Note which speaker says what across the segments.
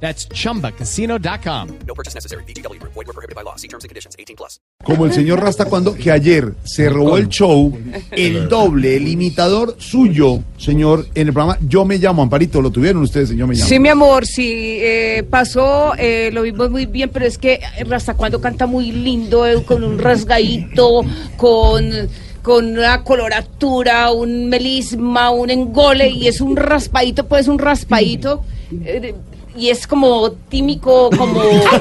Speaker 1: That's chumbacasino.com.
Speaker 2: No purchase necessary. BGW. Void were prohibited by law. See terms and conditions. 18 plus.
Speaker 3: Como el señor Rasta cuando que ayer se robó el show, el doble, el imitador suyo, señor, en el programa Yo me llamo, Amparito, lo tuvieron ustedes, señor me llamo.
Speaker 4: Sí, mi amor, sí, eh, pasó, eh, lo vimos muy bien, pero es que hasta cuando canta muy lindo, eh, con un rasgadito, con, con una coloratura, un melisma, un engole, y es un raspadito, pues un raspadito, eh, y es como tímico, como... como-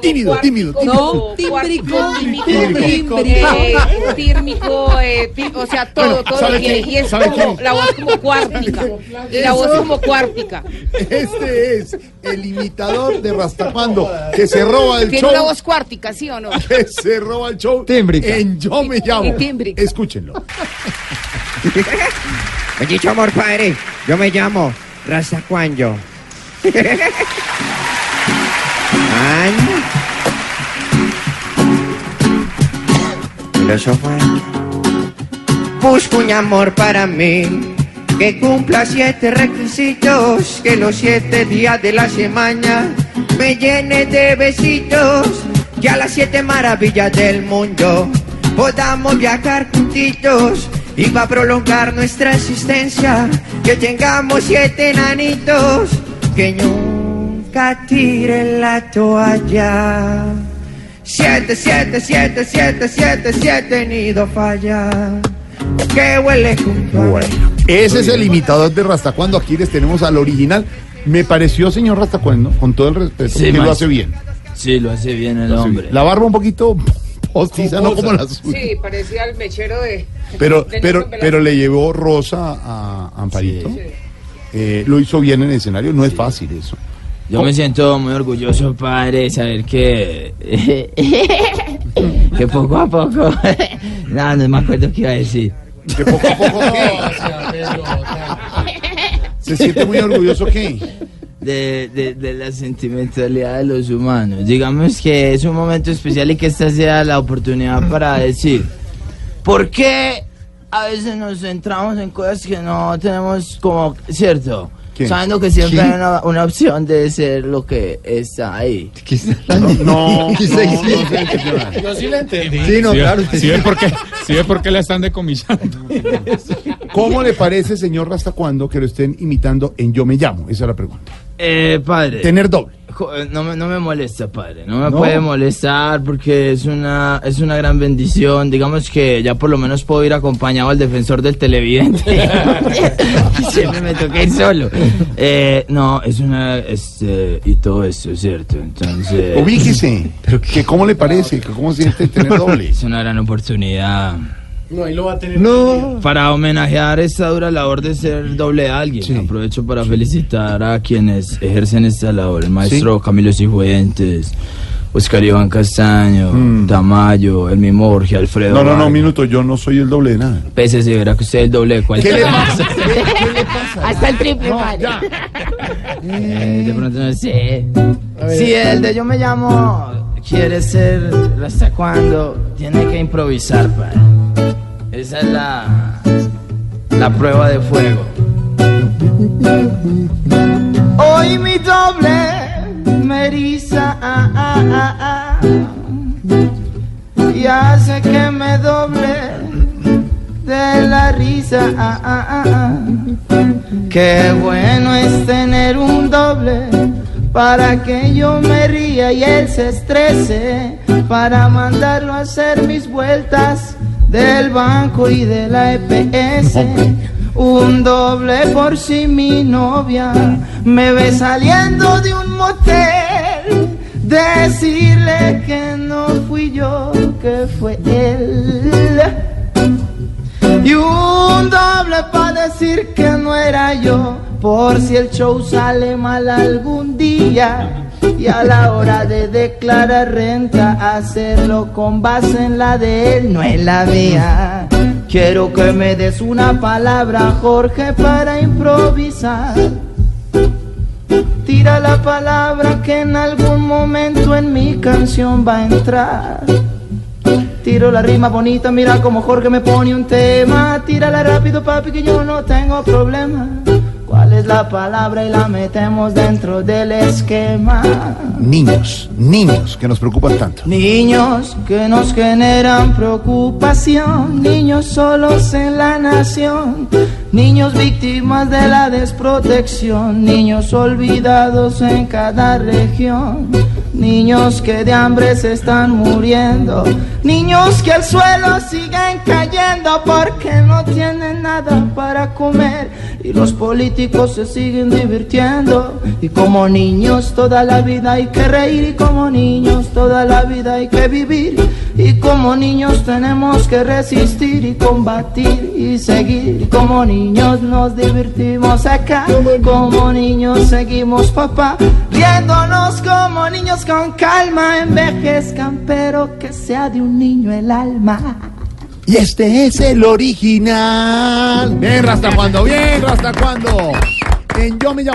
Speaker 3: Tímido,
Speaker 4: cuártico,
Speaker 3: tímido, tímido.
Speaker 4: cuártico, tímico,
Speaker 3: Tímbrico.
Speaker 4: eh, tírmico, eh, tí- o sea, todo,
Speaker 3: Bueno,
Speaker 4: todo
Speaker 3: ¿sabe
Speaker 4: lo tiene.
Speaker 3: quién?
Speaker 4: Y es
Speaker 3: ¿Sabe
Speaker 4: como,
Speaker 3: quién?
Speaker 4: la voz como cuártica. Y la voz como cuártica.
Speaker 3: Este es el imitador de Rasta cuando que se roba el
Speaker 4: Tiene
Speaker 3: show.
Speaker 4: una voz cuártica, ¿sí o no?
Speaker 3: Que se roba el show
Speaker 5: Tímbrica.
Speaker 3: en Yo me llamo.
Speaker 4: Tímbrica.
Speaker 3: Escúchenlo.
Speaker 5: Bendito amor, padre. Yo me llamo Raza Cuanyo. Año. Filósofo. Busco un amor para mí que cumpla siete requisitos, que los siete días de la semana me llene de besitos, que a las siete maravillas del mundo podamos viajar juntitos y para prolongar nuestra existencia, que tengamos siete enanitos, que nunca tiren la toalla. Siete, siete, siete, siete, siete, siete, nido falla. Que huele junto a
Speaker 3: Bueno, ese es el imitador de Rasta cuando aquí les tenemos al original. Me pareció, señor Rasta cuando, con todo el respeto,
Speaker 6: Sí,
Speaker 3: que lo hace bien.
Speaker 6: Sí, lo hace bien el
Speaker 3: Lo
Speaker 6: hombre.
Speaker 3: bien. La barba un poquito postiza, no como la suya.
Speaker 4: Sí, parecía el mechero de.
Speaker 3: Pero,
Speaker 4: de
Speaker 3: pero, pero le llevó Rosa a Amparito.
Speaker 6: Sí.
Speaker 3: Eh, lo hizo bien en el escenario, no es fácil eso.
Speaker 6: Yo me siento muy orgulloso, padre, de saber que. que poco a poco. no, no me acuerdo qué iba a decir.
Speaker 3: Que poco a poco ¿qué? se siente muy orgulloso que
Speaker 6: De, de, la sentimentalidad de los humanos. Digamos que es un momento especial y que esta sea la oportunidad para decir: ¿por qué a veces nos centramos en cosas que no tenemos como. ¿Cierto?
Speaker 3: ¿Qué?
Speaker 6: Sabiendo que siempre
Speaker 3: ¿Qué?
Speaker 6: hay una, una opción de ser lo que está ahí.
Speaker 3: no, no, no, no sé
Speaker 7: Yo sí la entendí.
Speaker 5: Sí, no,
Speaker 7: ¿Sí,
Speaker 5: claro.
Speaker 7: ¿Sí ve por qué, sí ve por qué la están decomisando?
Speaker 3: ¿Cómo le parece, señor Rasta, cuando que lo estén imitando en Yo me llamo? Esa es la pregunta.
Speaker 6: Eh, padre.
Speaker 3: Tener doble.
Speaker 6: Eh, No me, no me molesta, padre. No me
Speaker 3: ¿No?
Speaker 6: puede molestar porque es una, es una gran bendición. Digamos que ya por lo menos puedo ir acompañado al defensor del televidente. Siempre me toca ir solo. Eh, no, es una. Este, y todo eso, ¿cierto? Entonces.
Speaker 3: Ubíquese. ¿Pero que ¿Cómo le parece? ¿Cómo siente tener doble?
Speaker 6: Es una gran oportunidad
Speaker 7: No, ahí lo va a tener.
Speaker 5: No.
Speaker 6: para homenajear esta dura labor de ser doble de alguien.
Speaker 3: Sí.
Speaker 6: Aprovecho para felicitar a quienes ejercen esta labor. El maestro Camilo Cifuentes, Oscar Iván Castaño,
Speaker 3: Mm.
Speaker 6: Tamayo, el mismo Jorge Alfredo.
Speaker 3: No, no, no, un minuto, yo no soy el doble de nada.
Speaker 6: Pésese, verá que usted es el doble de
Speaker 3: ¿Qué
Speaker 6: cualquier
Speaker 3: le pasa? ¿Qué, qué le pasa?
Speaker 4: Hasta el triple,
Speaker 3: No, ya.
Speaker 6: Eh, de pronto no sé. Si el de yo me llamo quiere ser hasta cuando tiene que improvisar, padre. Esa es la, la prueba de fuego. Hoy mi doble me eriza ah, ah, ah, ah, y hace que me doble de la risa. ah, ah, ah, ah. Qué bueno es tener un doble para que yo me ría y él se estrese, para mandarlo a hacer mis vueltas del banco y de la EPS. Un doble por si mi novia me ve saliendo de un motel. Decirle que no fui yo, que fue él. Y un doble para decir que no era yo, por si el show sale mal algún día. Y a la hora de declarar renta, hacerlo con base en la de él, no en la mía. Quiero que me des una palabra, Jorge, para improvisar. Tira la palabra que en algún momento en mi canción va a entrar. Tiro la rima bonita, mira como Jorge me pone un tema. Tírala rápido, papi, que yo no tengo problema. ¿Cuál es la palabra y la metemos dentro del esquema?
Speaker 3: Niños, niños que nos preocupan tanto.
Speaker 6: Niños que nos generan preocupación, niños solos en la nación, niños víctimas de la desprotección, niños olvidados en cada región, niños que de hambre se están muriendo, niños que al suelo siguen cayendo porque no tienen nada para comer y los políticos se siguen divirtiendo. Y como niños toda la vida hay que reír. Y como niños toda la vida hay que vivir. Y como niños tenemos que resistir y combatir y seguir. Y como niños nos divertimos acá. Como niños seguimos papá riéndonos como niños con calma. Envejezcan pero que sea de un niño el alma
Speaker 3: Y este es el original. Bien, Rasta cuando, bien, Rasta cuando. En Yo me llamo.